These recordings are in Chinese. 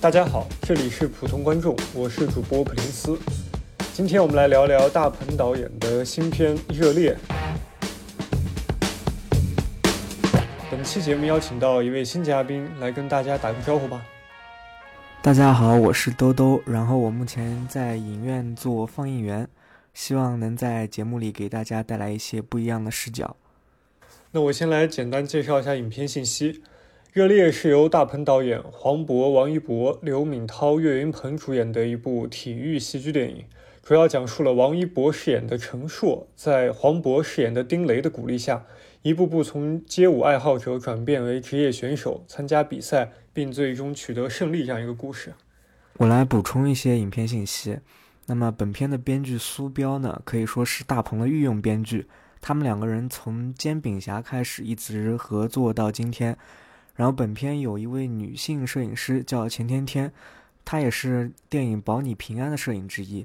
大家好，这里是普通观众，我是主播普林斯。今天我们来聊聊大鹏导演的新片《热烈》。本期节目邀请到一位新嘉宾来跟大家打个招呼吧。大家好，我是兜兜，然后我目前在影院做放映员，希望能在节目里给大家带来一些不一样的视角。那我先来简单介绍一下影片信息。《热烈》是由大鹏导演、黄渤、王一博、刘敏涛、岳云鹏主演的一部体育戏剧电影，主要讲述了王一博饰演的陈硕，在黄渤饰演的丁雷的鼓励下，一步步从街舞爱好者转变为职业选手，参加比赛，并最终取得胜利这样一个故事。我来补充一些影片信息。那么，本片的编剧苏彪呢，可以说是大鹏的御用编剧，他们两个人从《煎饼侠》开始一直合作到今天。然后本片有一位女性摄影师叫钱天天，她也是电影《保你平安》的摄影之一。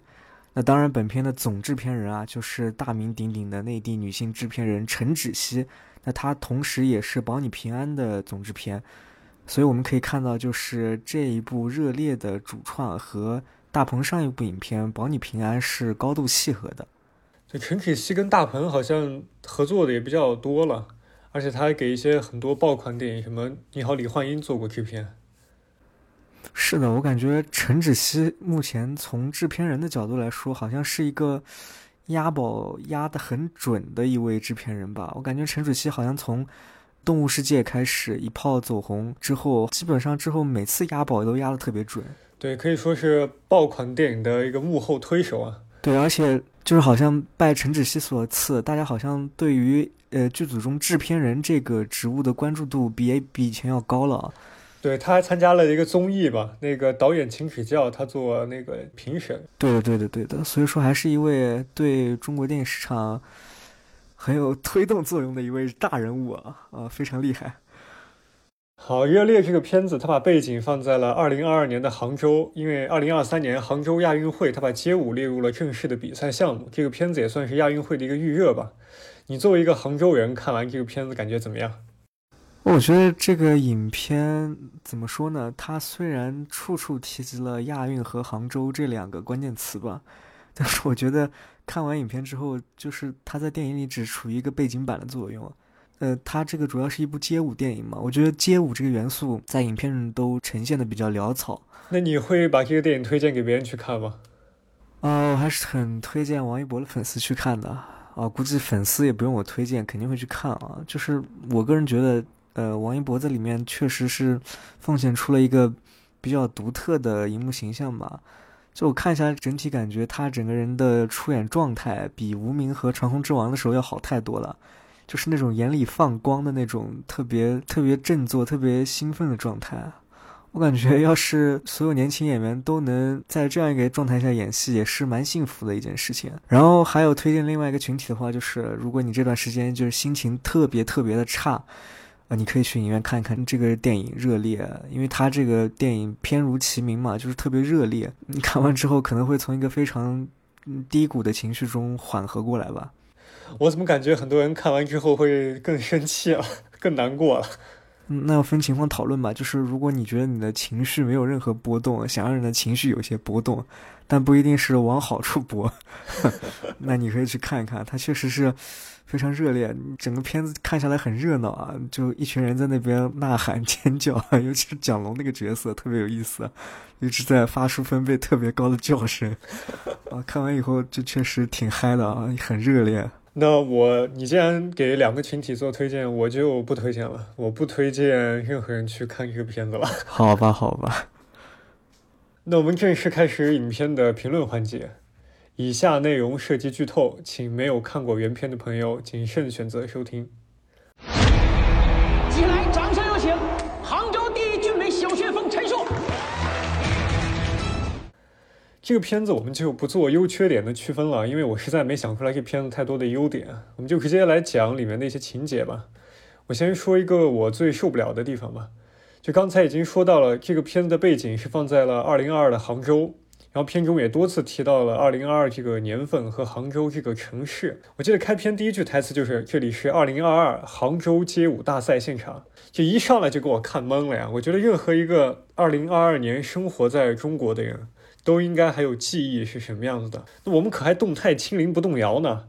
那当然，本片的总制片人啊，就是大名鼎鼎的内地女性制片人陈芷溪。那她同时也是《保你平安》的总制片，所以我们可以看到，就是这一部热烈的主创和大鹏上一部影片《保你平安》是高度契合的。这陈芷溪跟大鹏好像合作的也比较多了。而且他还给一些很多爆款电影，什么《你好，李焕英》做过制片。是的，我感觉陈芷溪目前从制片人的角度来说，好像是一个押宝押的很准的一位制片人吧。我感觉陈芷溪好像从《动物世界》开始一炮走红之后，基本上之后每次押宝都押的特别准。对，可以说是爆款电影的一个幕后推手啊。对，而且就是好像拜陈芷溪所赐，大家好像对于。呃，剧组中制片人这个职务的关注度比比以前要高了。对，他还参加了一个综艺吧，那个导演请指教，他做那个评审。对的，对的，对的。所以说，还是一位对中国电影市场很有推动作用的一位大人物啊，啊，非常厉害。好，《热烈》这个片子，他把背景放在了二零二二年的杭州，因为二零二三年杭州亚运会，他把街舞列入了正式的比赛项目。这个片子也算是亚运会的一个预热吧。你作为一个杭州人，看完这个片子感觉怎么样？我觉得这个影片怎么说呢？它虽然处处提及了亚运和杭州这两个关键词吧，但是我觉得看完影片之后，就是它在电影里只处于一个背景板的作用。呃，它这个主要是一部街舞电影嘛，我觉得街舞这个元素在影片中都呈现的比较潦草。那你会把这个电影推荐给别人去看吗？啊，我还是很推荐王一博的粉丝去看的。啊，估计粉丝也不用我推荐，肯定会去看啊。就是我个人觉得，呃，王一博在里面确实是奉献出了一个比较独特的荧幕形象吧。就我看一下，整体感觉他整个人的出演状态比《无名》和《长空之王》的时候要好太多了，就是那种眼里放光的那种特别特别振作、特别兴奋的状态。我感觉，要是所有年轻演员都能在这样一个状态下演戏，也是蛮幸福的一件事情。然后还有推荐另外一个群体的话，就是如果你这段时间就是心情特别特别的差，啊，你可以去影院看一看这个电影《热烈》，因为它这个电影片如其名嘛，就是特别热烈。你看完之后可能会从一个非常低谷的情绪中缓和过来吧。我怎么感觉很多人看完之后会更生气了，更难过了？那要分情况讨论吧。就是如果你觉得你的情绪没有任何波动，想让人的情绪有些波动，但不一定是往好处波，那你可以去看一看。它确实是非常热烈，整个片子看下来很热闹啊，就一群人在那边呐喊尖叫，尤其是蒋龙那个角色特别有意思，一直在发出分贝特别高的叫声。啊，看完以后就确实挺嗨的啊，很热烈。那我，你既然给两个群体做推荐，我就不推荐了。我不推荐任何人去看这个片子了。好吧，好吧。那我们正式开始影片的评论环节。以下内容涉及剧透，请没有看过原片的朋友谨慎选择收听。这个片子我们就不做优缺点的区分了，因为我实在没想出来这片子太多的优点，我们就直接来讲里面的一些情节吧。我先说一个我最受不了的地方吧，就刚才已经说到了，这个片子的背景是放在了2022的杭州，然后片中也多次提到了二零二二这个年份和杭州这个城市。我记得开篇第一句台词就是：“这里是二零二二杭州街舞大赛现场。”就一上来就给我看懵了呀！我觉得任何一个二零二二年生活在中国的人都应该还有记忆是什么样子的。那我们可还动态清零不动摇呢？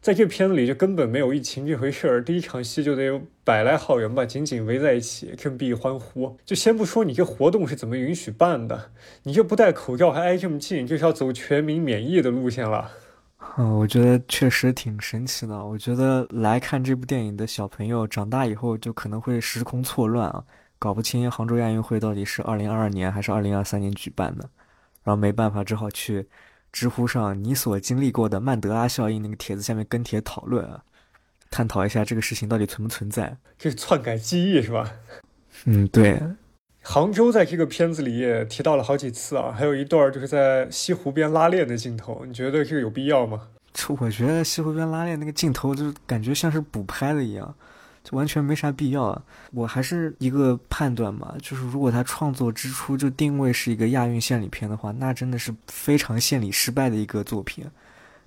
在这片子里就根本没有疫情这回事儿，第一场戏就得有百来号人吧，紧紧围在一起，振臂欢呼。就先不说你这活动是怎么允许办的，你这不戴口罩还挨这么近，这是要走全民免疫的路线了。嗯，我觉得确实挺神奇的。我觉得来看这部电影的小朋友长大以后就可能会时空错乱啊，搞不清杭州亚运会到底是二零二二年还是二零二三年举办的，然后没办法，只好去知乎上你所经历过的曼德拉效应那个帖子下面跟帖讨论啊，探讨一下这个事情到底存不存在。这是篡改记忆是吧？嗯，对。杭州在这个片子里也提到了好几次啊，还有一段就是在西湖边拉练的镜头，你觉得这个有必要吗？这我觉得西湖边拉练那个镜头，就感觉像是补拍的一样，就完全没啥必要啊。我还是一个判断嘛，就是如果他创作之初就定位是一个亚运献礼片的话，那真的是非常献礼失败的一个作品。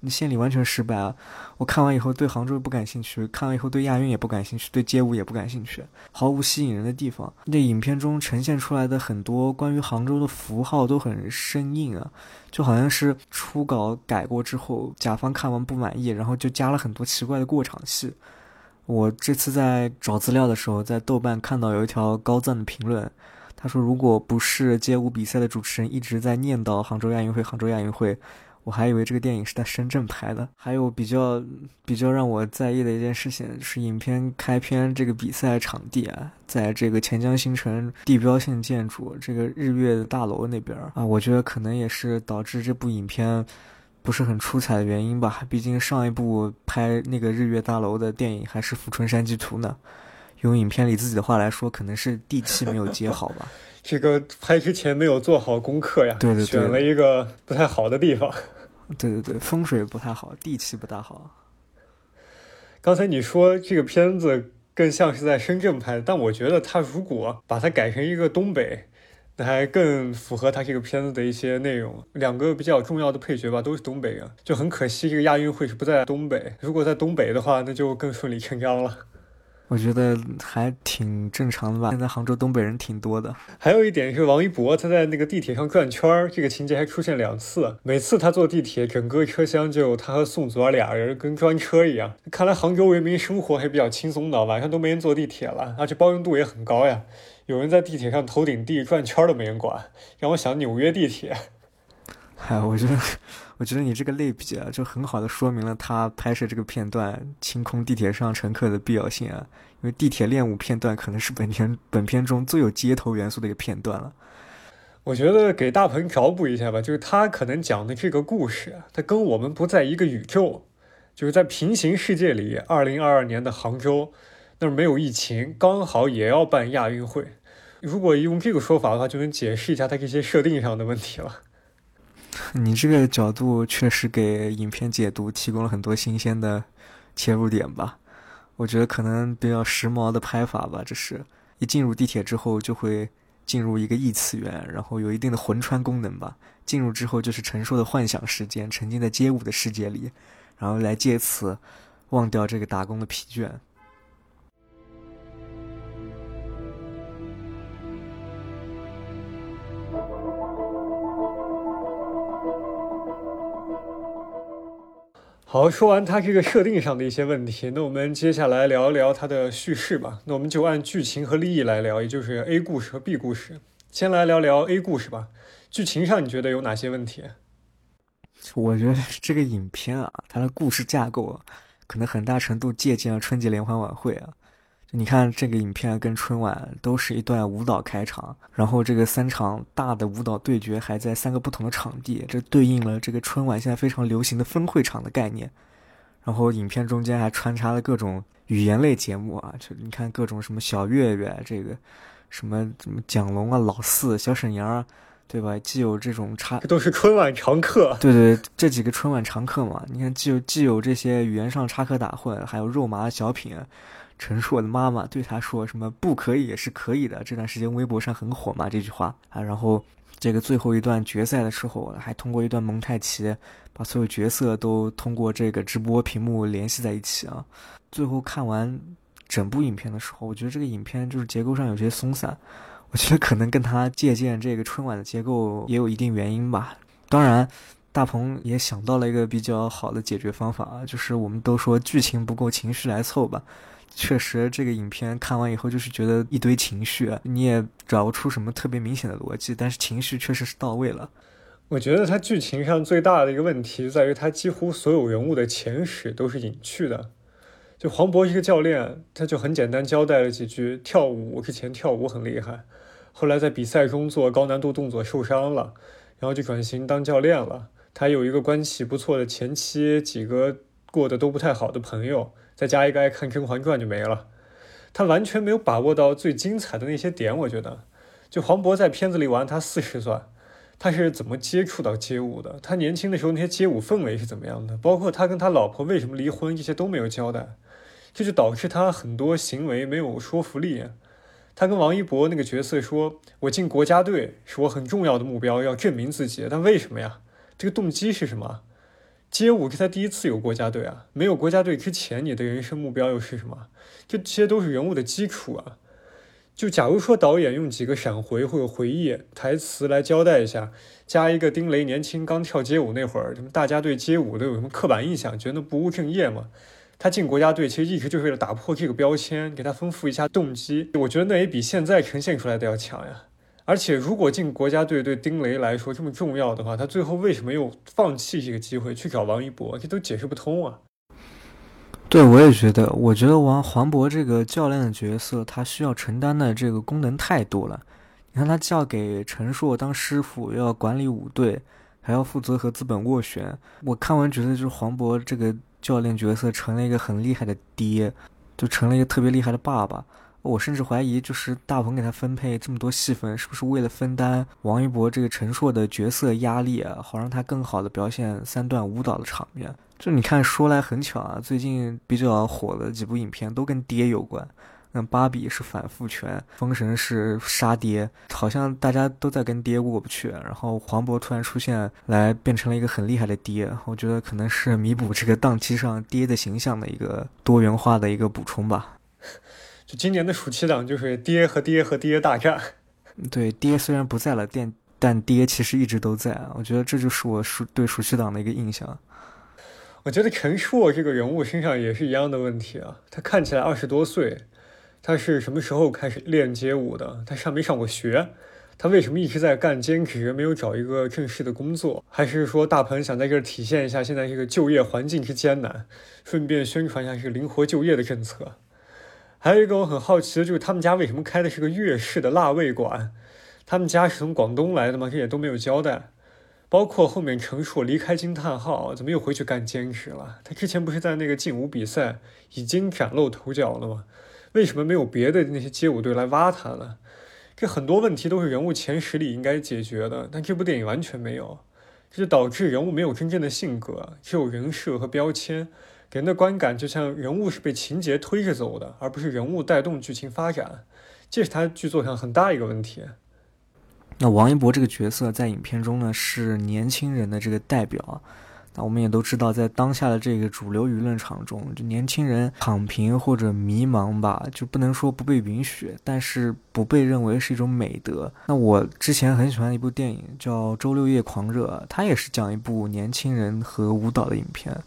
你献礼完全失败啊！我看完以后对杭州不感兴趣，看完以后对亚运也不感兴趣，对街舞也不感兴趣，毫无吸引人的地方。那影片中呈现出来的很多关于杭州的符号都很生硬啊，就好像是初稿改过之后，甲方看完不满意，然后就加了很多奇怪的过场戏。我这次在找资料的时候，在豆瓣看到有一条高赞的评论，他说：“如果不是街舞比赛的主持人一直在念叨杭州亚运会，杭州亚运会。”我还以为这个电影是在深圳拍的。还有比较比较让我在意的一件事情是，影片开篇这个比赛场地啊，在这个钱江新城地标性建筑这个日月大楼那边啊，我觉得可能也是导致这部影片不是很出彩的原因吧。毕竟上一部拍那个日月大楼的电影还是《富春山居图》呢。用影片里自己的话来说，可能是地气没有接好吧。这个拍之前没有做好功课呀，对对对，选了一个不太好的地方。对对对，风水不太好，地气不大好。刚才你说这个片子更像是在深圳拍的，但我觉得他如果把它改成一个东北，那还更符合他这个片子的一些内容。两个比较重要的配角吧，都是东北人，就很可惜这个亚运会是不在东北。如果在东北的话，那就更顺理成章了。我觉得还挺正常的吧。现在杭州东北人挺多的。还有一点是王一博他在那个地铁上转圈儿，这个情节还出现两次。每次他坐地铁，整个车厢就他和宋祖儿俩人跟专车一样。看来杭州人民生活还比较轻松的，晚上都没人坐地铁了，而且包容度也很高呀。有人在地铁上头顶地转圈都没人管，让我想纽约地铁。哎，我觉得。我觉得你这个类比啊，就很好的说明了他拍摄这个片段清空地铁上乘客的必要性啊。因为地铁练舞片段可能是本片本片中最有街头元素的一个片段了。我觉得给大鹏找补一下吧，就是他可能讲的这个故事，他跟我们不在一个宇宙，就是在平行世界里，二零二二年的杭州那儿没有疫情，刚好也要办亚运会。如果用这个说法的话，就能解释一下它这些设定上的问题了。你这个角度确实给影片解读提供了很多新鲜的切入点吧？我觉得可能比较时髦的拍法吧。这是一进入地铁之后就会进入一个异次元，然后有一定的魂穿功能吧。进入之后就是陈硕的幻想时间，沉浸在街舞的世界里，然后来借此忘掉这个打工的疲倦。好，说完它这个设定上的一些问题，那我们接下来聊一聊它的叙事吧。那我们就按剧情和利益来聊，也就是 A 故事和 B 故事。先来聊聊 A 故事吧。剧情上你觉得有哪些问题？我觉得这个影片啊，它的故事架构啊，可能很大程度借鉴了春节联欢晚会啊。你看这个影片跟春晚都是一段舞蹈开场，然后这个三场大的舞蹈对决还在三个不同的场地，这对应了这个春晚现在非常流行的分会场的概念。然后影片中间还穿插了各种语言类节目啊，就你看各种什么小岳岳，这个什么什么蒋龙啊、老四、小沈阳啊，对吧？既有这种插，这都是春晚常客。对对，这几个春晚常客嘛，你看既有既有这些语言上插科打诨，还有肉麻的小品。陈硕的妈妈对他说：“什么不可以也是可以的。”这段时间微博上很火嘛，这句话啊。然后这个最后一段决赛的时候，还通过一段蒙太奇，把所有角色都通过这个直播屏幕联系在一起啊。最后看完整部影片的时候，我觉得这个影片就是结构上有些松散，我觉得可能跟他借鉴这个春晚的结构也有一定原因吧。当然，大鹏也想到了一个比较好的解决方法，就是我们都说剧情不够，情绪来凑吧。确实，这个影片看完以后就是觉得一堆情绪，你也找不出什么特别明显的逻辑，但是情绪确实是到位了。我觉得它剧情上最大的一个问题在于，它几乎所有人物的前史都是隐去的。就黄渤一个教练，他就很简单交代了几句：跳舞之前跳舞很厉害，后来在比赛中做高难度动作受伤了，然后就转型当教练了。他有一个关系不错的前妻，几个过得都不太好的朋友。再加一个爱看《甄嬛传》就没了，他完全没有把握到最精彩的那些点。我觉得，就黄渤在片子里玩他四十岁，他是怎么接触到街舞的？他年轻的时候那些街舞氛围是怎么样的？包括他跟他老婆为什么离婚，这些都没有交代，这就导致他很多行为没有说服力。他跟王一博那个角色说：“我进国家队是我很重要的目标，要证明自己。”但为什么呀？这个动机是什么？街舞是他第一次有国家队啊，没有国家队之前，你的人生目标又是什么？这些都是人物的基础啊。就假如说导演用几个闪回或者回忆台词来交代一下，加一个丁雷年轻刚跳街舞那会儿，什么大家对街舞都有什么刻板印象，觉得不务正业嘛？他进国家队其实一直就是为了打破这个标签，给他丰富一下动机。我觉得那也比现在呈现出来的要强呀。而且，如果进国家队对丁雷来说这么重要的话，他最后为什么又放弃这个机会去找王一博？这都解释不通啊！对，我也觉得，我觉得王黄渤这个教练的角色，他需要承担的这个功能太多了。你看，他叫给陈硕当师傅，要管理舞队，还要负责和资本斡旋。我看完觉得，就是黄渤这个教练角色成了一个很厉害的爹，就成了一个特别厉害的爸爸。我甚至怀疑，就是大鹏给他分配这么多戏份，是不是为了分担王一博这个陈硕的角色压力啊？好让他更好的表现三段舞蹈的场面。就你看，说来很巧啊，最近比较火的几部影片都跟爹有关。那芭比是反父权，封神是杀爹，好像大家都在跟爹过不去。然后黄渤突然出现，来变成了一个很厉害的爹，我觉得可能是弥补这个档期上爹的形象的一个多元化的一个补充吧。就今年的暑期档就是爹和爹和爹大战。对，爹虽然不在了，但但爹其实一直都在。我觉得这就是我暑对暑期档的一个印象。我觉得陈硕这个人物身上也是一样的问题啊。他看起来二十多岁，他是什么时候开始练街舞的？他上没上过学？他为什么一直在干兼职，没有找一个正式的工作？还是说大鹏想在这儿体现一下现在这个就业环境之艰难，顺便宣传一下这个灵活就业的政策？还有一个我很好奇的就是，他们家为什么开的是个粤式的辣味馆？他们家是从广东来的吗？这也都没有交代。包括后面陈硕离开惊叹号，怎么又回去干兼职了？他之前不是在那个劲舞比赛已经崭露头角了吗？为什么没有别的那些街舞队来挖他了？这很多问题都是人物前十里应该解决的，但这部电影完全没有，这就导致人物没有真正的性格，只有人设和标签。给人的观感就像人物是被情节推着走的，而不是人物带动剧情发展，这是他剧作上很大一个问题。那王一博这个角色在影片中呢，是年轻人的这个代表。那我们也都知道，在当下的这个主流舆论场中，就年轻人躺平或者迷茫吧，就不能说不被允许，但是不被认为是一种美德。那我之前很喜欢一部电影叫《周六夜狂热》，它也是讲一部年轻人和舞蹈的影片。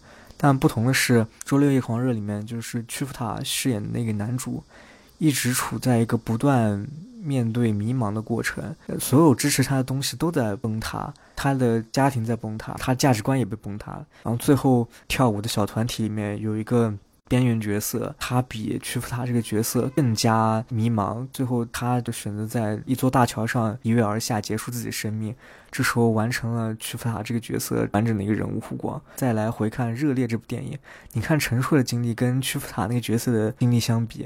但不同的是，《周六夜狂热》里面就是屈服塔饰演的那个男主，一直处在一个不断面对迷茫的过程，所有支持他的东西都在崩塌，他的家庭在崩塌，他价值观也被崩塌。然后最后跳舞的小团体里面有一个。边缘角色，他比屈服他这个角色更加迷茫。最后，他就选择在一座大桥上一跃而下，结束自己生命。这时候，完成了屈服塔这个角色完整的一个人物弧光。再来回看《热烈》这部电影，你看陈硕的经历跟屈服塔那个角色的经历相比，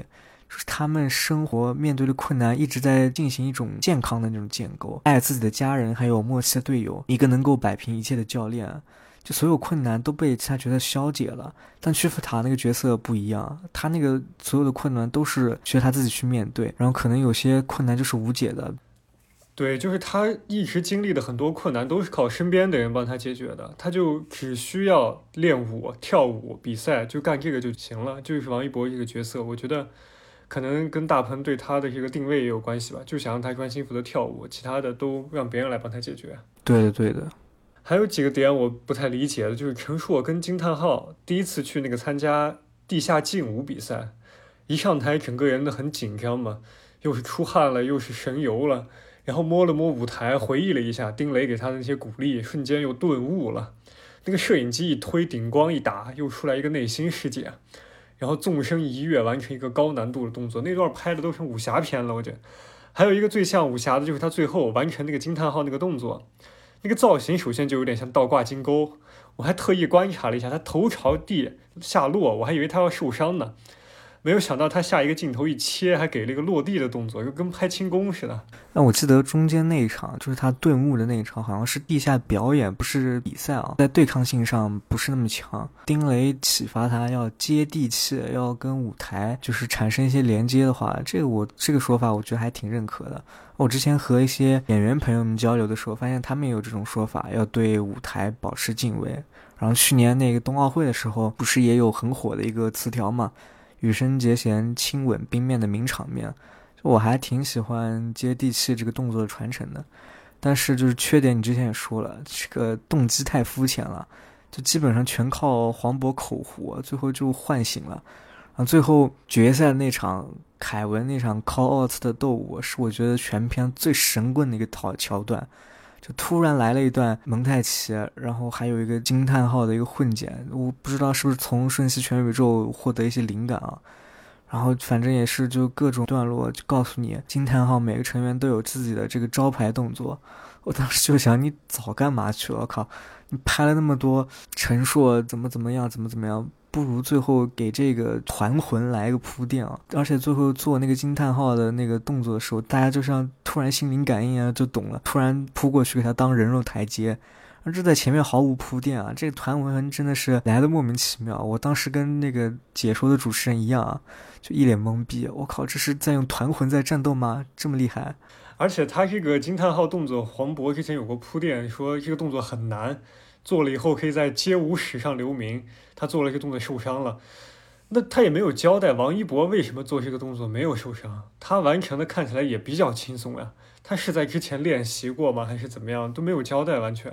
就是他们生活面对的困难一直在进行一种健康的那种建构，爱自己的家人，还有默契的队友，一个能够摆平一切的教练。就所有困难都被其他角色消解了，但屈服塔那个角色不一样，他那个所有的困难都是需要他自己去面对，然后可能有些困难就是无解的。对，就是他一直经历的很多困难都是靠身边的人帮他解决的，他就只需要练舞、跳舞、比赛，就干这个就行了。就是王一博这个角色，我觉得可能跟大鹏对他的这个定位也有关系吧，就想让他专心负责跳舞，其他的都让别人来帮他解决。对的，对的。还有几个点我不太理解的，就是陈硕跟惊叹号第一次去那个参加地下劲舞比赛，一上台整个人都很紧张嘛，又是出汗了，又是神游了。然后摸了摸舞台，回忆了一下丁磊给他的那些鼓励，瞬间又顿悟了。那个摄影机一推，顶光一打，又出来一个内心世界。然后纵身一跃，完成一个高难度的动作。那段拍的都成武侠片了，我觉得。还有一个最像武侠的，就是他最后完成那个惊叹号那个动作，那个造型首先就有点像倒挂金钩。我还特意观察了一下，他头朝地下落，我还以为他要受伤呢。没有想到他下一个镜头一切，还给了一个落地的动作，就跟拍轻功似的。那我记得中间那一场，就是他顿悟的那一场，好像是地下表演，不是比赛啊，在对抗性上不是那么强。丁雷启发他要接地气，要跟舞台就是产生一些连接的话，这个我这个说法我觉得还挺认可的。我之前和一些演员朋友们交流的时候，发现他们也有这种说法，要对舞台保持敬畏。然后去年那个冬奥会的时候，不是也有很火的一个词条嘛？羽生结弦亲吻冰面的名场面，就我还挺喜欢接地气这个动作的传承的，但是就是缺点，你之前也说了，这个动机太肤浅了，就基本上全靠黄渤口胡，最后就唤醒了。然后最后决赛那场凯文那场 call out 的斗舞，是我觉得全片最神棍的一个桥桥段。就突然来了一段蒙太奇，然后还有一个惊叹号的一个混剪，我不知道是不是从瞬息全宇宙获得一些灵感啊。然后反正也是就各种段落就告诉你，惊叹号每个成员都有自己的这个招牌动作。我当时就想，你早干嘛去了？我靠，你拍了那么多陈硕怎么怎么样，怎么怎么样。不如最后给这个团魂来一个铺垫啊！而且最后做那个惊叹号的那个动作的时候，大家就像突然心灵感应啊，就懂了，突然扑过去给他当人肉台阶，而这在前面毫无铺垫啊！这个团魂真的是来的莫名其妙。我当时跟那个解说的主持人一样啊，就一脸懵逼。我靠，这是在用团魂在战斗吗？这么厉害！而且他这个惊叹号动作，黄渤之前有过铺垫，说这个动作很难。做了以后可以在街舞史上留名。他做了一个动作受伤了，那他也没有交代王一博为什么做这个动作没有受伤。他完成的看起来也比较轻松呀。他是在之前练习过吗？还是怎么样？都没有交代完全。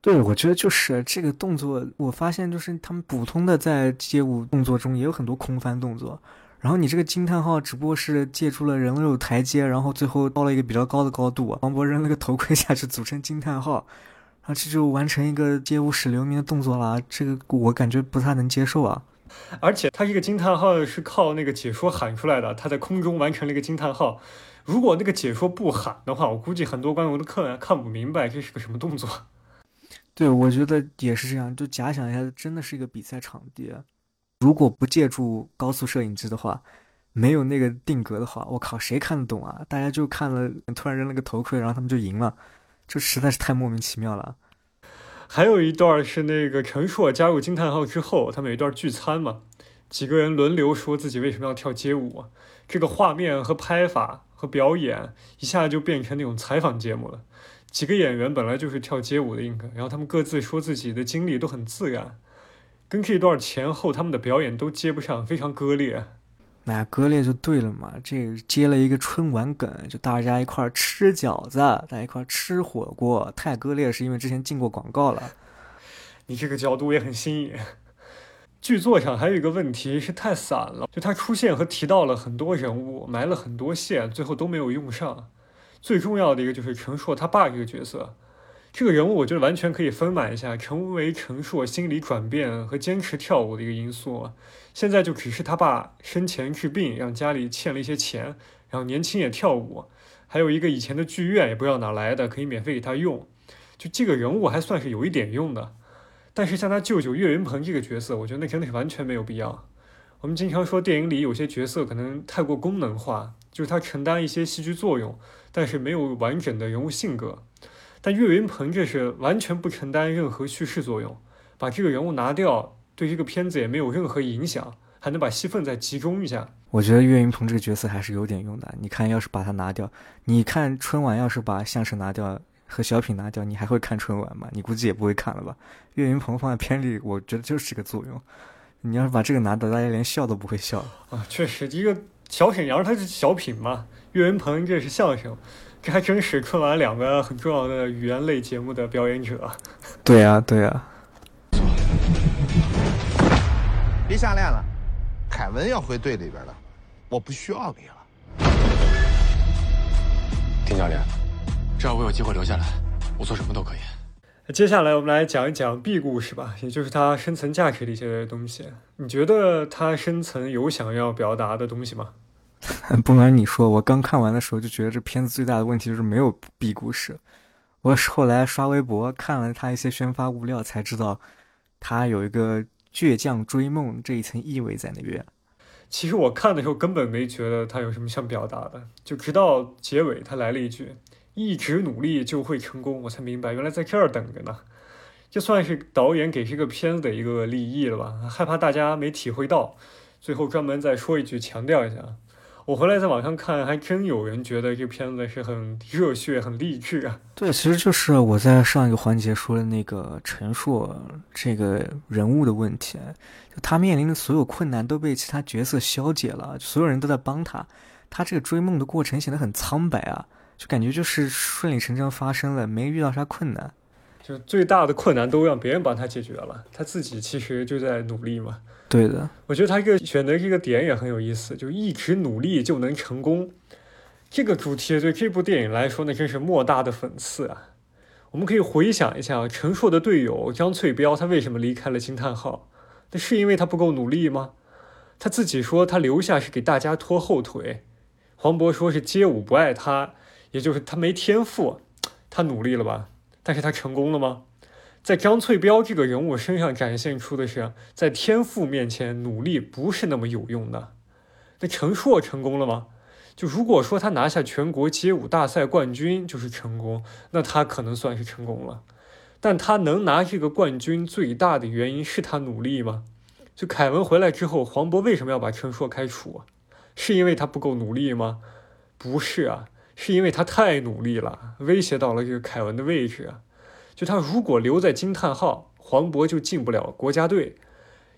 对，我觉得就是这个动作。我发现就是他们普通的在街舞动作中也有很多空翻动作。然后你这个惊叹号只不过是借助了人肉台阶，然后最后到了一个比较高的高度，王博扔了个头盔下去组成惊叹号。啊，这就完成一个街舞史留名的动作了，这个我感觉不太能接受啊。而且他这个惊叹号是靠那个解说喊出来的，他在空中完成了一个惊叹号。如果那个解说不喊的话，我估计很多观众都看看不明白这是个什么动作。对，我觉得也是这样。就假想一下，真的是一个比赛场地，如果不借助高速摄影机的话，没有那个定格的话，我靠，谁看得懂啊？大家就看了，突然扔了个头盔，然后他们就赢了。这实在是太莫名其妙了。还有一段是那个陈硕加入惊叹号之后，他们有一段聚餐嘛，几个人轮流说自己为什么要跳街舞。这个画面和拍法和表演一下就变成那种采访节目了。几个演员本来就是跳街舞的，应该，然后他们各自说自己的经历都很自然，跟这段前后他们的表演都接不上，非常割裂。那割裂就对了嘛，这接了一个春晚梗，就大家一块儿吃饺子，大家一块儿吃火锅，太割裂是因为之前进过广告了。你这个角度也很新颖。剧作上还有一个问题是太散了，就他出现和提到了很多人物，埋了很多线，最后都没有用上。最重要的一个就是陈硕他爸这个角色。这个人物我觉得完全可以丰满一下，成为陈硕心理转变和坚持跳舞的一个因素。现在就只是他爸生前治病，让家里欠了一些钱，然后年轻也跳舞，还有一个以前的剧院也不知道哪来的，可以免费给他用。就这个人物还算是有一点用的，但是像他舅舅岳云鹏这个角色，我觉得那真的是完全没有必要。我们经常说电影里有些角色可能太过功能化，就是他承担一些戏剧作用，但是没有完整的人物性格。但岳云鹏这是完全不承担任何叙事作用，把这个人物拿掉，对这个片子也没有任何影响，还能把戏份再集中一下。我觉得岳云鹏这个角色还是有点用的。你看，要是把他拿掉，你看春晚要是把相声拿掉和小品拿掉，你还会看春晚吗？你估计也不会看了吧。岳云鹏放在片里，我觉得就是这个作用。你要是把这个拿掉，大家连笑都不会笑啊。确实，一个小沈阳他是小品嘛，岳云鹏这是相声，这还真是春晚两个很重要的语言类节目的表演者。对呀，对呀。别瞎练了，凯文要回队里边了，我不需要你了。丁教练，只要我有机会留下来，我做什么都可以。接下来我们来讲一讲 B 故事吧，也就是它深层价值的一些东西。你觉得它深层有想要表达的东西吗？不瞒你说，我刚看完的时候就觉得这片子最大的问题就是没有 B 故事。我后来刷微博看了他一些宣发物料，才知道他有一个。倔强追梦这一层意味在那边。其实我看的时候根本没觉得他有什么想表达的，就直到结尾他来了一句“一直努力就会成功”，我才明白原来在这儿等着呢。这算是导演给这个片子的一个立意了吧？害怕大家没体会到，最后专门再说一句强调一下。我回来在网上看，还真有人觉得这片子是很热血、很励志啊。对，其实就是我在上一个环节说的那个陈硕这个人物的问题，就他面临的所有困难都被其他角色消解了，所有人都在帮他，他这个追梦的过程显得很苍白啊，就感觉就是顺理成章发生了，没遇到啥困难，就最大的困难都让别人帮他解决了，他自己其实就在努力嘛。对的，我觉得他这个选择这个点也很有意思，就一直努力就能成功。这个主题对这部电影来说那真是莫大的讽刺啊！我们可以回想一下，陈硕的队友张翠彪，他为什么离开了惊叹号？那是因为他不够努力吗？他自己说他留下是给大家拖后腿。黄渤说是街舞不爱他，也就是他没天赋。他努力了吧？但是他成功了吗？在张翠彪这个人物身上展现出的是，在天赋面前努力不是那么有用的。那陈硕成功了吗？就如果说他拿下全国街舞大赛冠军就是成功，那他可能算是成功了。但他能拿这个冠军最大的原因是他努力吗？就凯文回来之后，黄渤为什么要把陈硕开除？是因为他不够努力吗？不是啊，是因为他太努力了，威胁到了这个凯文的位置啊。就他如果留在惊叹号，黄渤就进不了国家队。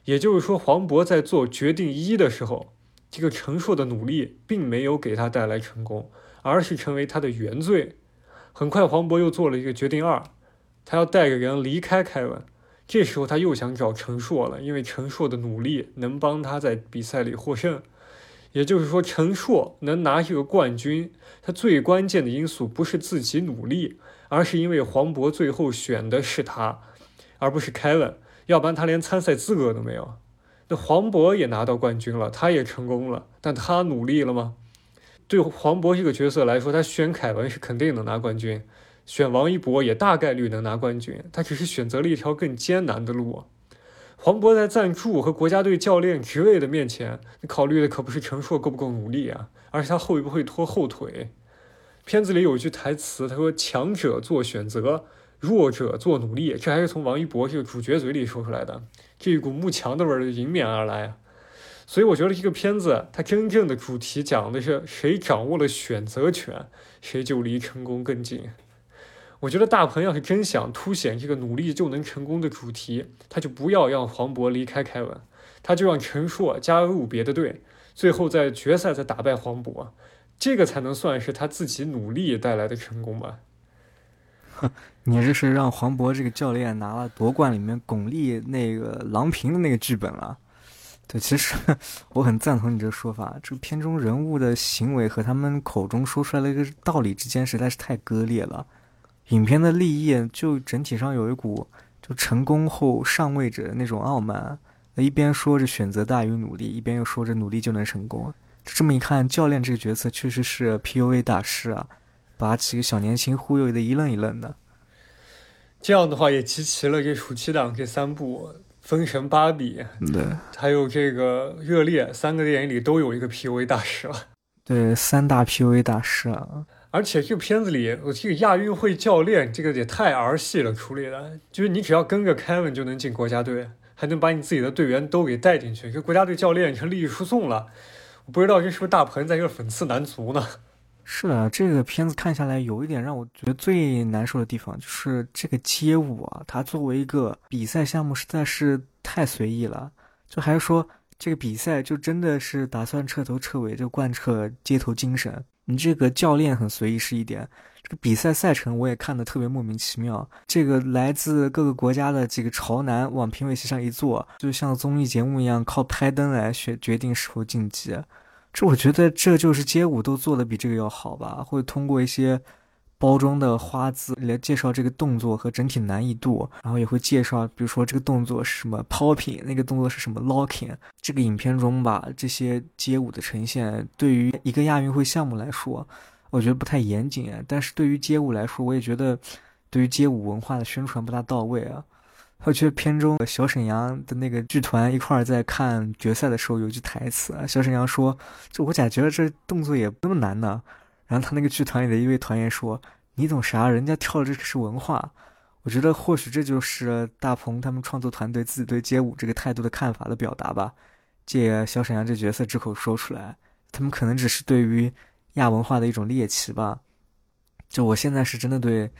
也就是说，黄渤在做决定一的时候，这个陈硕的努力并没有给他带来成功，而是成为他的原罪。很快，黄渤又做了一个决定二，他要带着人离开凯文。这时候他又想找陈硕了，因为陈硕的努力能帮他在比赛里获胜。也就是说，陈硕能拿这个冠军，他最关键的因素不是自己努力。而是因为黄渤最后选的是他，而不是凯文，要不然他连参赛资格都没有。那黄渤也拿到冠军了，他也成功了，但他努力了吗？对黄渤这个角色来说，他选凯文是肯定能拿冠军，选王一博也大概率能拿冠军，他只是选择了一条更艰难的路。黄渤在赞助和国家队教练职位的面前，考虑的可不是陈硕够不够努力啊，而是他会不会拖后腿。片子里有一句台词，他说：“强者做选择，弱者做努力。”这还是从王一博这个主角嘴里说出来的，这一股慕强的味儿迎面而来！所以我觉得这个片子它真正的主题讲的是谁掌握了选择权，谁就离成功更近。我觉得大鹏要是真想凸显这个努力就能成功的主题，他就不要让黄渤离开凯文，他就让陈硕加入别的队，最后在决赛再打败黄渤。这个才能算是他自己努力带来的成功吧？你这是让黄渤这个教练拿了夺冠里面巩俐那个郎平的那个剧本了？对，其实我很赞同你这个说法。这个片中人物的行为和他们口中说出来的一个道理之间实在是太割裂了。影片的立意就整体上有一股就成功后上位者的那种傲慢，一边说着选择大于努力，一边又说着努力就能成功。这么一看，教练这个角色确实是 PUA 大师啊，把几个小年轻忽悠的一愣一愣的。这样的话也集齐了这暑期档这三部《封神》《芭比》，对，还有这个《热烈》，三个电影里都有一个 PUA 大师了。对，三大 PUA 大师啊！而且这个片子里，我这个亚运会教练这个也太儿戏了处理的，就是你只要跟着 Kevin 就能进国家队，还能把你自己的队员都给带进去，这国家队教练成利益输送了。不知道这是不是大鹏在这讽刺男足呢？是的，这个片子看下来有一点让我觉得最难受的地方，就是这个街舞啊，它作为一个比赛项目实在是太随意了。就还是说这个比赛就真的是打算彻头彻尾就贯彻街头精神？你这个教练很随意是一点，比赛赛程我也看得特别莫名其妙。这个来自各个国家的几个潮男往评委席上一坐，就像综艺节目一样，靠拍灯来决决定是否晋级。这我觉得这就是街舞都做的比这个要好吧，会通过一些包装的花字来介绍这个动作和整体难易度，然后也会介绍，比如说这个动作是什么 popping，那个动作是什么 locking。这个影片中吧，这些街舞的呈现对于一个亚运会项目来说，我觉得不太严谨啊。但是对于街舞来说，我也觉得对于街舞文化的宣传不大到位啊。我觉得片中小沈阳的那个剧团一块儿在看决赛的时候，有句台词啊，小沈阳说：“就我咋觉得这动作也不那么难呢？”然后他那个剧团里的一位团员说：“你懂啥？人家跳的这个是文化。”我觉得或许这就是大鹏他们创作团队自己对街舞这个态度的看法的表达吧。借小沈阳这角色之口说出来，他们可能只是对于亚文化的一种猎奇吧。就我现在是真的对。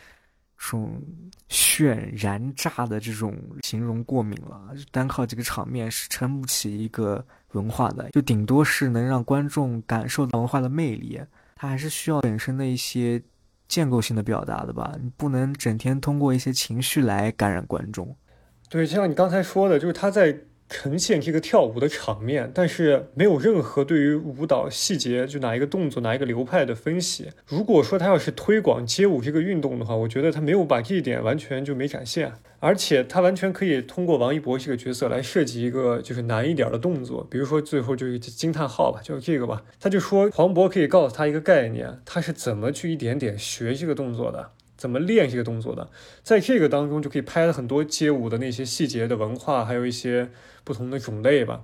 这种炫燃炸的这种形容过敏了，就单靠这个场面是撑不起一个文化的，就顶多是能让观众感受到文化的魅力，它还是需要本身的一些建构性的表达的吧，你不能整天通过一些情绪来感染观众。对，就像你刚才说的，就是他在。呈现这个跳舞的场面，但是没有任何对于舞蹈细节，就哪一个动作、哪一个流派的分析。如果说他要是推广街舞这个运动的话，我觉得他没有把这一点完全就没展现，而且他完全可以通过王一博这个角色来设计一个就是难一点的动作，比如说最后就是惊叹号吧，就是这个吧，他就说黄渤可以告诉他一个概念，他是怎么去一点点学这个动作的。怎么练这个动作的？在这个当中就可以拍了很多街舞的那些细节的文化，还有一些不同的种类吧。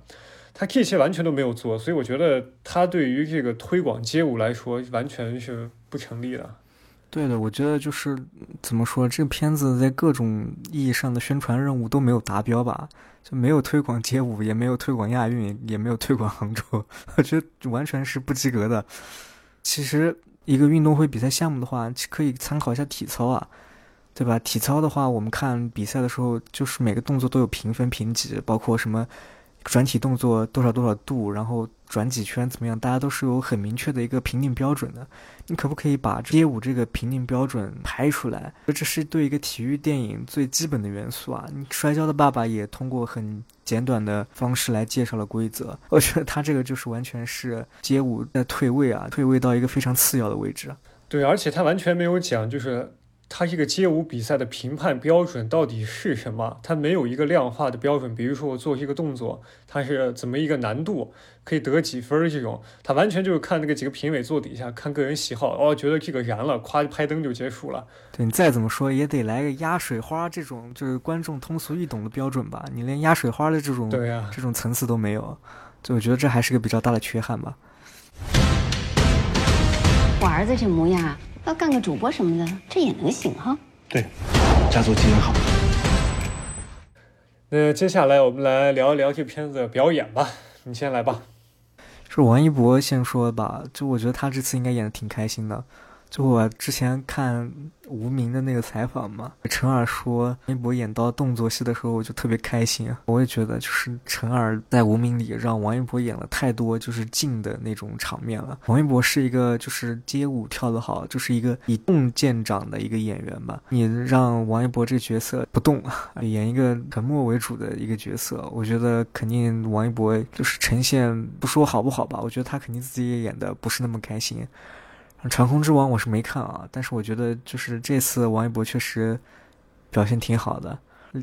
他这些完全都没有做，所以我觉得他对于这个推广街舞来说完全是不成立的。对的，我觉得就是怎么说，这个片子在各种意义上的宣传任务都没有达标吧，就没有推广街舞，也没有推广亚运，也没有推广杭州，我觉得完全是不及格的。其实。一个运动会比赛项目的话，可以参考一下体操啊，对吧？体操的话，我们看比赛的时候，就是每个动作都有评分评级，包括什么。转体动作多少多少度，然后转几圈怎么样？大家都是有很明确的一个评定标准的。你可不可以把街舞这个评定标准拍出来？这是对一个体育电影最基本的元素啊！你《摔跤的爸爸》也通过很简短的方式来介绍了规则。我觉得他这个就是完全是街舞在退位啊，退位到一个非常次要的位置。对，而且他完全没有讲，就是。他这个街舞比赛的评判标准到底是什么？它没有一个量化的标准。比如说我做这个动作，它是怎么一个难度，可以得几分这种，它完全就是看那个几个评委坐底下看个人喜好，哦，觉得这个燃了，咵拍灯就结束了。对你再怎么说也得来个压水花这种，就是观众通俗易懂的标准吧？你连压水花的这种对呀这种层次都没有，就我觉得这还是个比较大的缺憾吧。我儿子这模样。要干个主播什么的，这也能行哈？对，家族基因好。那接下来我们来聊一聊这片子的表演吧，你先来吧。是王一博先说吧，就我觉得他这次应该演的挺开心的。就我之前看无名的那个采访嘛，陈耳说王一博演到动作戏的时候，我就特别开心。我也觉得，就是陈耳在无名里让王一博演了太多就是静的那种场面了。王一博是一个就是街舞跳得好，就是一个以动见长的一个演员吧。你让王一博这角色不动，演一个沉默为主的一个角色，我觉得肯定王一博就是呈现不说好不好吧，我觉得他肯定自己也演的不是那么开心。《长空之王》我是没看啊，但是我觉得就是这次王一博确实表现挺好的。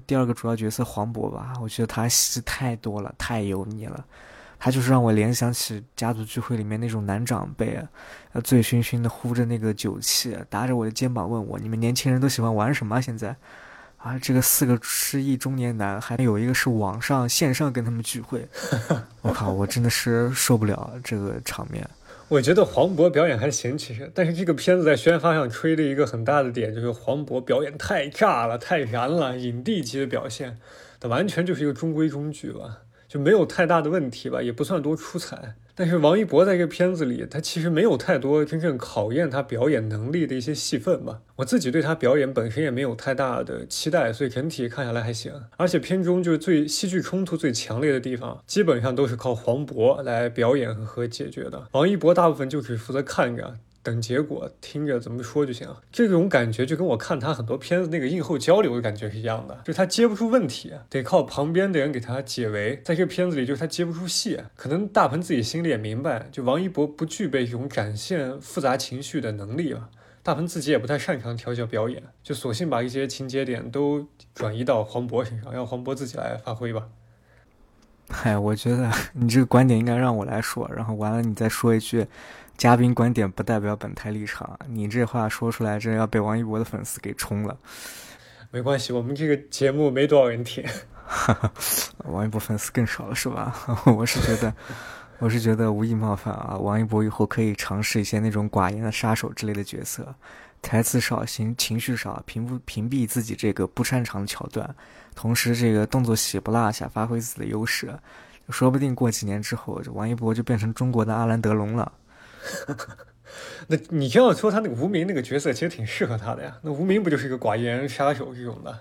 第二个主要角色黄渤吧，我觉得他戏太多了，太油腻了。他就是让我联想起家族聚会里面那种男长辈，呃，醉醺醺的呼着那个酒气，搭着我的肩膀问我：“你们年轻人都喜欢玩什么？现在？”啊，这个四个失忆中年男，还有一个是网上线上跟他们聚会。我靠，我真的是受不了这个场面。我觉得黄渤表演还行，其实，但是这个片子在宣发上吹的一个很大的点就是黄渤表演太炸了，太燃了，影帝级的表现，他完全就是一个中规中矩吧。就没有太大的问题吧，也不算多出彩。但是王一博在这片子里，他其实没有太多真正考验他表演能力的一些戏份吧。我自己对他表演本身也没有太大的期待，所以整体看下来还行。而且片中就是最戏剧冲突最强烈的地方，基本上都是靠黄渤来表演和解决的。王一博大部分就只负责看着。等结果，听着怎么说就行。这种感觉就跟我看他很多片子那个映后交流的感觉是一样的，就他接不出问题，得靠旁边的人给他解围。在这片子里，就是他接不出戏，可能大鹏自己心里也明白，就王一博不具备这种展现复杂情绪的能力了。大鹏自己也不太擅长调教表演，就索性把一些情节点都转移到黄渤身上，让黄渤自己来发挥吧。嗨，我觉得你这个观点应该让我来说，然后完了你再说一句。嘉宾观点不代表本台立场，你这话说出来，真要被王一博的粉丝给冲了。没关系，我们这个节目没多少人听，王一博粉丝更少了是吧？我是觉得，我是觉得无意冒犯啊。王一博以后可以尝试一些那种寡言的杀手之类的角色，台词少，情情绪少，屏不屏蔽自己这个不擅长的桥段，同时这个动作戏不落下，发挥自己的优势，说不定过几年之后，王一博就变成中国的阿兰德龙了。那你这样说，他那个无名那个角色其实挺适合他的呀。那无名不就是一个寡言杀手这种的？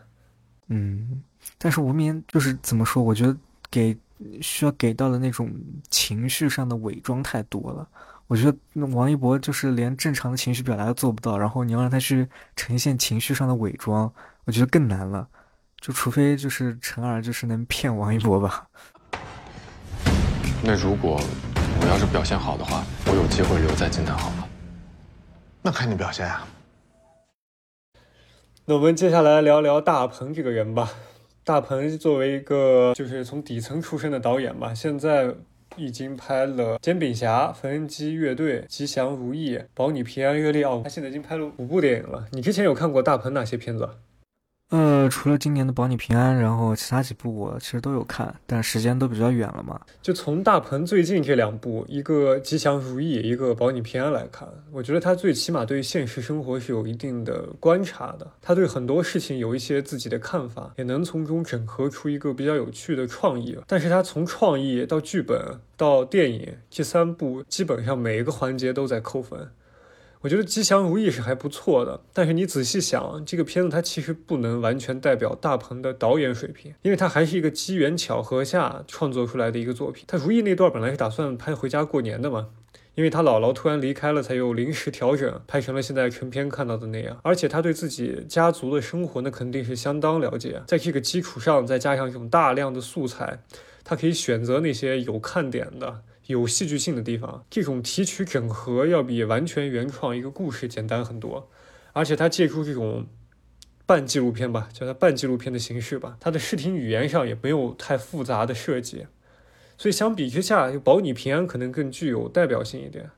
嗯，但是无名就是怎么说？我觉得给需要给到的那种情绪上的伪装太多了。我觉得那王一博就是连正常的情绪表达都做不到，然后你要让他去呈现情绪上的伪装，我觉得更难了。就除非就是陈二就是能骗王一博吧。那如果？我要是表现好的话，我有机会留在金坛，好吗？那看你表现啊。那我们接下来聊聊大鹏这个人吧。大鹏作为一个就是从底层出身的导演吧，现在已经拍了《煎饼侠》《缝纫机乐队》《吉祥如意》《保你平安》《月历》哦，他现在已经拍了五部电影了。你之前有看过大鹏哪些片子？呃，除了今年的《保你平安》，然后其他几部我其实都有看，但时间都比较远了嘛。就从大鹏最近这两部，一个《吉祥如意》，一个《保你平安》来看，我觉得他最起码对现实生活是有一定的观察的，他对很多事情有一些自己的看法，也能从中整合出一个比较有趣的创意。但是他从创意到剧本到电影这三部，基本上每一个环节都在扣分。我觉得《吉祥如意》是还不错的，但是你仔细想，这个片子它其实不能完全代表大鹏的导演水平，因为它还是一个机缘巧合下创作出来的一个作品。他如意那段本来是打算拍回家过年的嘛，因为他姥姥突然离开了，才有临时调整，拍成了现在成片看到的那样。而且他对自己家族的生活那肯定是相当了解，在这个基础上再加上这种大量的素材，他可以选择那些有看点的。有戏剧性的地方，这种提取整合要比完全原创一个故事简单很多，而且它借助这种半纪录片吧，叫它半纪录片的形式吧，它的视听语言上也没有太复杂的设计，所以相比之下，保你平安可能更具有代表性一点。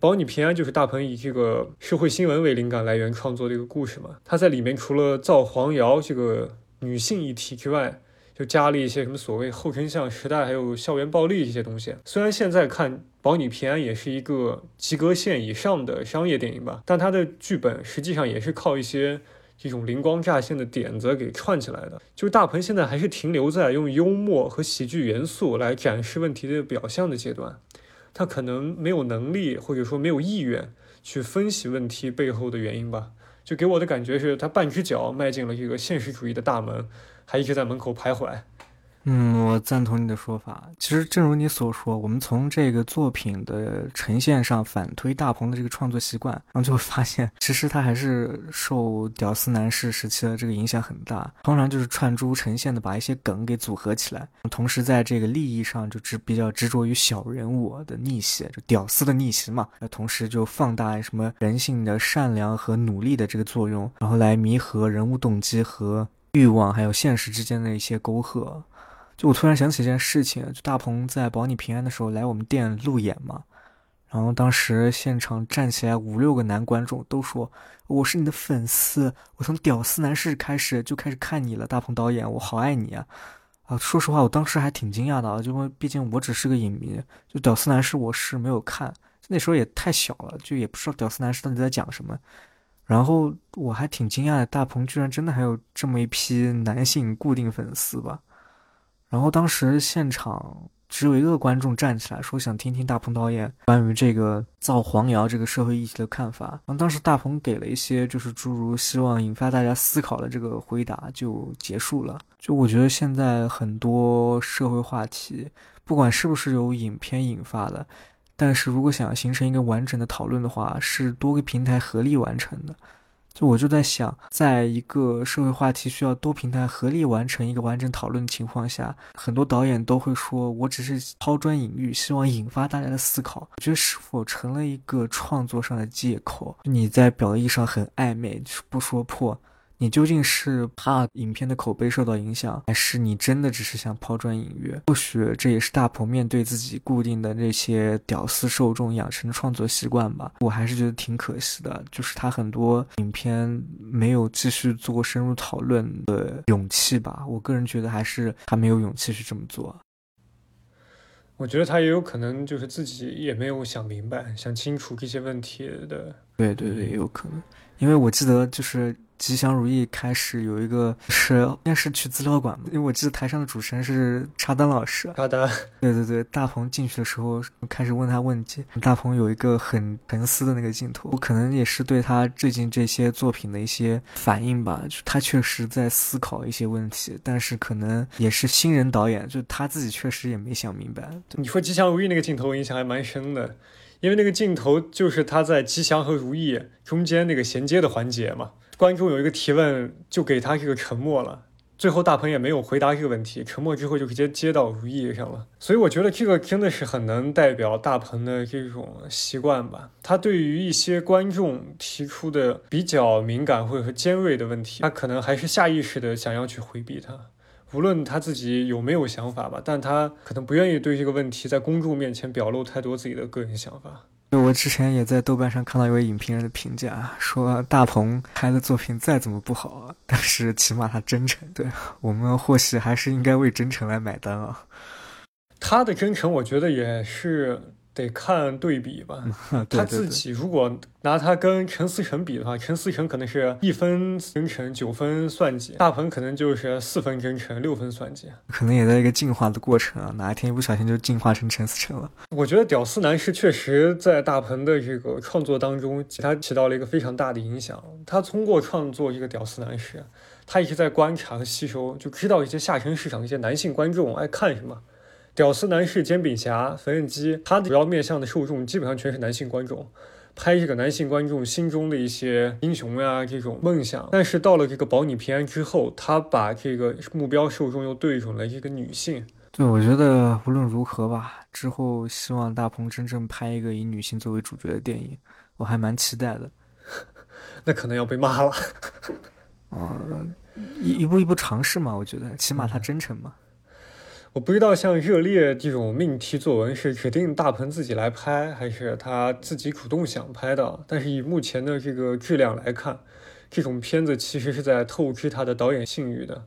保你平安就是大鹏以这个社会新闻为灵感来源创作的一个故事嘛，它在里面除了造黄谣这个女性议题之外，就加了一些什么所谓后真相时代，还有校园暴力这些东西。虽然现在看《保你平安》也是一个及格线以上的商业电影吧，但它的剧本实际上也是靠一些这种灵光乍现的点子给串起来的。就是大鹏现在还是停留在用幽默和喜剧元素来展示问题的表象的阶段，他可能没有能力或者说没有意愿去分析问题背后的原因吧。就给我的感觉是他半只脚迈进了这个现实主义的大门。还一直在门口徘徊。嗯，我赞同你的说法。其实，正如你所说，我们从这个作品的呈现上反推大鹏的这个创作习惯，然后就会发现，其实他还是受屌丝男士时期的这个影响很大。通常就是串珠呈现的，把一些梗给组合起来，同时在这个利益上就执比较执着于小人物的逆袭，就屌丝的逆袭嘛。那同时就放大什么人性的善良和努力的这个作用，然后来弥合人物动机和。欲望还有现实之间的一些沟壑，就我突然想起一件事情，就大鹏在保你平安的时候来我们店路演嘛，然后当时现场站起来五六个男观众，都说我是你的粉丝，我从屌丝男士开始就开始看你了，大鹏导演，我好爱你啊！啊，说实话，我当时还挺惊讶的啊，因为毕竟我只是个影迷，就屌丝男士我是没有看，那时候也太小了，就也不知道屌丝男士到底在讲什么。然后我还挺惊讶的，大鹏居然真的还有这么一批男性固定粉丝吧。然后当时现场。只有一个观众站起来说想听听大鹏导演关于这个造黄谣这个社会议题的看法。然后当时大鹏给了一些就是诸如希望引发大家思考的这个回答就结束了。就我觉得现在很多社会话题，不管是不是由影片引发的，但是如果想要形成一个完整的讨论的话，是多个平台合力完成的。就我就在想，在一个社会话题需要多平台合力完成一个完整讨论的情况下，很多导演都会说：“我只是抛砖引玉，希望引发大家的思考。”我觉得是否成了一个创作上的借口？你在表意上很暧昧，不说破。你究竟是怕影片的口碑受到影响，还是你真的只是想抛砖引玉？或许这也是大鹏面对自己固定的那些屌丝受众养成的创作习惯吧。我还是觉得挺可惜的，就是他很多影片没有继续做深入讨论的勇气吧。我个人觉得还是他没有勇气去这么做。我觉得他也有可能就是自己也没有想明白、想清楚这些问题的。对对对，也有可能，因为我记得就是。吉祥如意开始有一个是应该是去资料馆因为我记得台上的主持人是查丹老师。查丹，对对对，大鹏进去的时候开始问他问题，大鹏有一个很沉思的那个镜头，我可能也是对他最近这些作品的一些反应吧。就他确实在思考一些问题，但是可能也是新人导演，就他自己确实也没想明白。你说吉祥如意那个镜头我印象还蛮深的，因为那个镜头就是他在吉祥和如意中间那个衔接的环节嘛。观众有一个提问，就给他这个沉默了。最后大鹏也没有回答这个问题，沉默之后就直接接到如意上了。所以我觉得这个真的是很能代表大鹏的这种习惯吧。他对于一些观众提出的比较敏感或者说尖锐的问题，他可能还是下意识的想要去回避它，无论他自己有没有想法吧，但他可能不愿意对这个问题在公众面前表露太多自己的个人想法。我之前也在豆瓣上看到一位影评人的评价，说大鹏拍的作品再怎么不好，但是起码他真诚。对我们或许还是应该为真诚来买单啊。他的真诚，我觉得也是。得看对比吧，他自己如果拿他跟陈思诚比的话，陈思诚可能是一分真诚九分算计，大鹏可能就是四分真诚六分算计，可能也在一个进化的过程啊，哪一天一不小心就进化成陈思诚了。我觉得屌丝男士确实在大鹏的这个创作当中，他起到了一个非常大的影响。他通过创作这个屌丝男士，他一直在观察和吸收，就知道一些下沉市场一些男性观众爱看什么。屌丝男士、煎饼侠、缝纫机，他主要面向的受众基本上全是男性观众，拍这个男性观众心中的一些英雄呀这种梦想。但是到了这个保你平安之后，他把这个目标受众又对准了一个女性。对，我觉得无论如何吧，之后希望大鹏真正拍一个以女性作为主角的电影，我还蛮期待的。那可能要被骂了。啊，一一步一步尝试嘛，我觉得起码他真诚嘛。我不知道像《热烈》这种命题作文是指定大鹏自己来拍，还是他自己主动想拍的。但是以目前的这个质量来看，这种片子其实是在透支他的导演信誉的。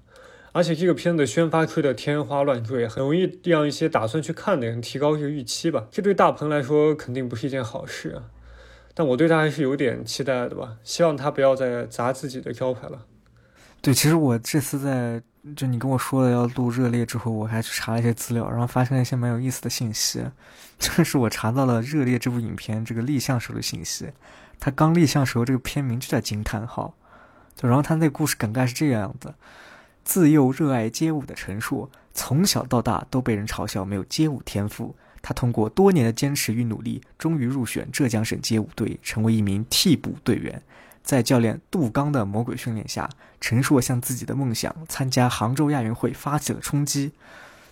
而且这个片子宣发吹得天花乱坠，很容易让一些打算去看的人提高这个预期吧。这对大鹏来说肯定不是一件好事啊。但我对他还是有点期待的吧，希望他不要再砸自己的招牌了。对，其实我这次在。就你跟我说了要录热烈之后，我还去查了一些资料，然后发现了一些蛮有意思的信息。就是我查到了《热烈》这部影片这个立项时候的信息，他刚立项时候这个片名就叫惊叹号。就然后他那故事梗概是这样的：自幼热爱街舞的陈硕，从小到大都被人嘲笑没有街舞天赋。他通过多年的坚持与努力，终于入选浙江省街舞队，成为一名替补队员。在教练杜刚的魔鬼训练下，陈硕向自己的梦想参加杭州亚运会发起了冲击。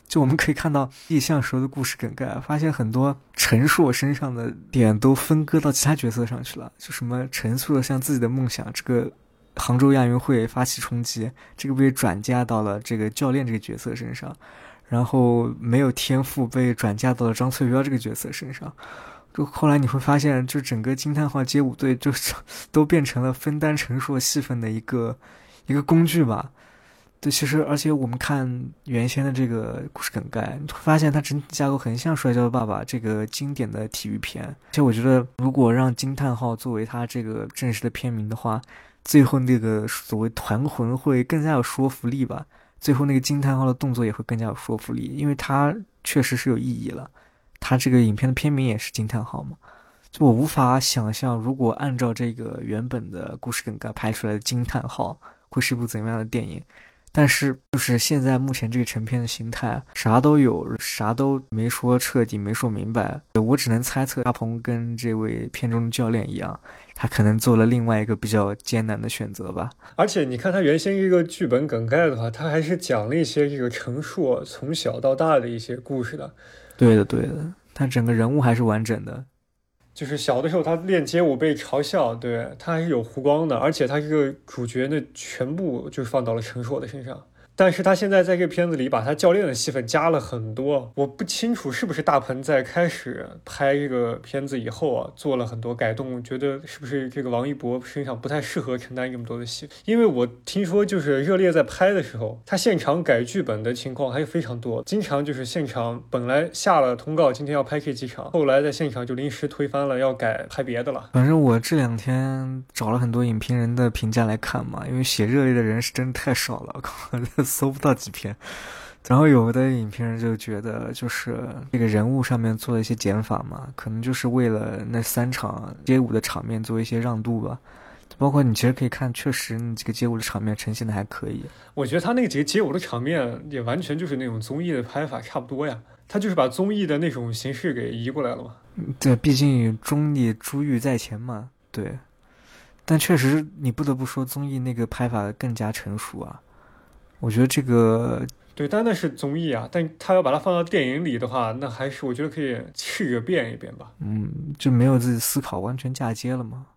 就我们可以看到立项时候的故事梗概，发现很多陈硕身上的点都分割到其他角色上去了。就什么陈硕向自己的梦想，这个杭州亚运会发起冲击，这个被转嫁到了这个教练这个角色身上，然后没有天赋被转嫁到了张翠标这个角色身上。就后来你会发现，就整个惊叹号街舞队就是 都变成了分担陈硕戏份的一个一个工具吧。对，其实而且我们看原先的这个故事梗概，你会发现它整体架构很像《摔跤的爸爸》这个经典的体育片。而且我觉得，如果让惊叹号作为它这个正式的片名的话，最后那个所谓团魂会更加有说服力吧。最后那个惊叹号的动作也会更加有说服力，因为它确实是有意义了。它这个影片的片名也是惊叹号嘛，就我无法想象，如果按照这个原本的故事梗概拍出来的惊叹号，会是一部怎么样的电影。但是，就是现在目前这个成片的形态，啥都有，啥都没说彻底，没说明白。我只能猜测，阿鹏跟这位片中的教练一样，他可能做了另外一个比较艰难的选择吧。而且，你看他原先一个剧本梗概的话，他还是讲了一些这个陈硕从小到大的一些故事的。对的，对的，他整个人物还是完整的。就是小的时候他练街舞被嘲笑，对他还是有弧光的，而且他这个主角呢，全部就放到了陈硕的身上。但是他现在在这片子里把他教练的戏份加了很多，我不清楚是不是大鹏在开始拍这个片子以后啊做了很多改动，觉得是不是这个王一博身上不太适合承担这么多的戏？因为我听说就是热烈在拍的时候，他现场改剧本的情况还是非常多，经常就是现场本来下了通告今天要拍这几场，后来在现场就临时推翻了，要改拍别的了。反正我这两天找了很多影评人的评价来看嘛，因为写热烈的人是真的太少了，搜不到几篇，然后有的影评人就觉得，就是这个人物上面做了一些减法嘛，可能就是为了那三场街舞的场面做一些让渡吧。包括你其实可以看，确实你这个街舞的场面呈现的还可以。我觉得他那几个街舞的场面也完全就是那种综艺的拍法差不多呀，他就是把综艺的那种形式给移过来了嘛。对，毕竟综艺珠玉在前嘛。对，但确实你不得不说，综艺那个拍法更加成熟啊。我觉得这个对，但那是综艺啊，但他要把它放到电影里的话，那还是我觉得可以试着变一变吧。嗯，就没有自己思考，完全嫁接了吗？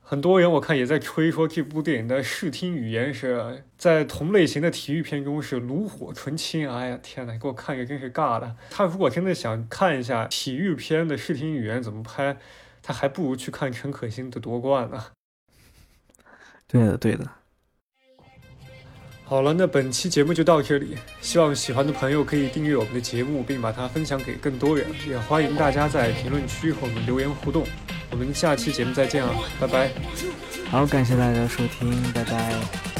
很多人我看也在吹说这部电影的视听语言是在同类型的体育片中是炉火纯青。哎呀，天呐，给我看着真是尬的。他如果真的想看一下体育片的视听语言怎么拍，他还不如去看陈可辛的夺冠呢。对的，对的。好了，那本期节目就到这里。希望喜欢的朋友可以订阅我们的节目，并把它分享给更多人。也欢迎大家在评论区和我们留言互动。我们下期节目再见啊，拜拜。好，感谢大家收听，拜拜。